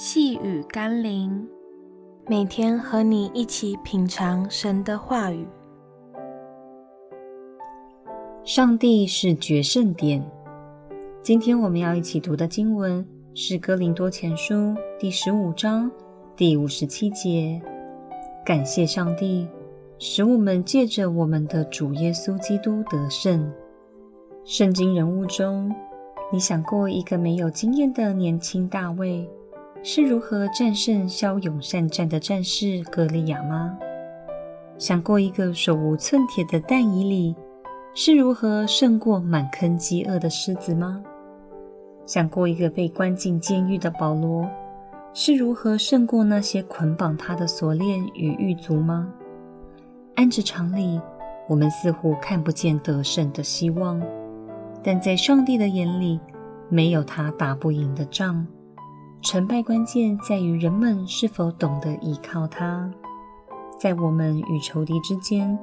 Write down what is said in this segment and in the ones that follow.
细雨甘霖，每天和你一起品尝神的话语。上帝是决胜点。今天我们要一起读的经文是《哥林多前书》第十五章第五十七节。感谢上帝，使我们借着我们的主耶稣基督得胜。圣经人物中，你想过一个没有经验的年轻大卫？是如何战胜骁勇善战的战士格利亚吗？想过一个手无寸铁的但以理是如何胜过满坑饥饿的狮子吗？想过一个被关进监狱的保罗是如何胜过那些捆绑他的锁链与狱卒吗？按着常理，我们似乎看不见得胜的希望，但在上帝的眼里，没有他打不赢的仗。成败关键在于人们是否懂得依靠他。在我们与仇敌之间，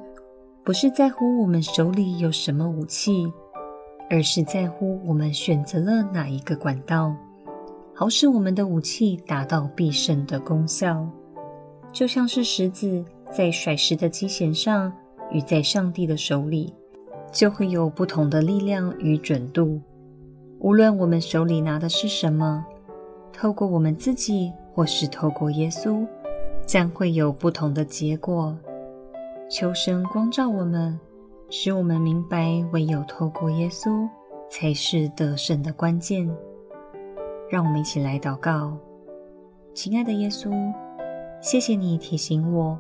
不是在乎我们手里有什么武器，而是在乎我们选择了哪一个管道，好使我们的武器达到必胜的功效。就像是石子在甩石的机弦上，与在上帝的手里，就会有不同的力量与准度。无论我们手里拿的是什么。透过我们自己，或是透过耶稣，将会有不同的结果。求神光照我们，使我们明白，唯有透过耶稣，才是得胜的关键。让我们一起来祷告：亲爱的耶稣，谢谢你提醒我，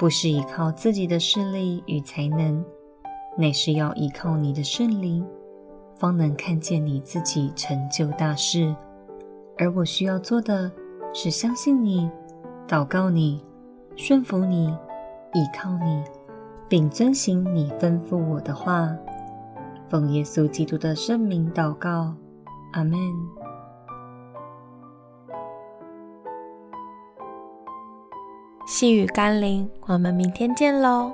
不是依靠自己的势力与才能，乃是要依靠你的圣灵，方能看见你自己成就大事。而我需要做的是相信你、祷告你、顺服你、依靠你，并遵行你吩咐我的话。奉耶稣基督的圣名祷告，阿们。细雨甘霖，我们明天见喽。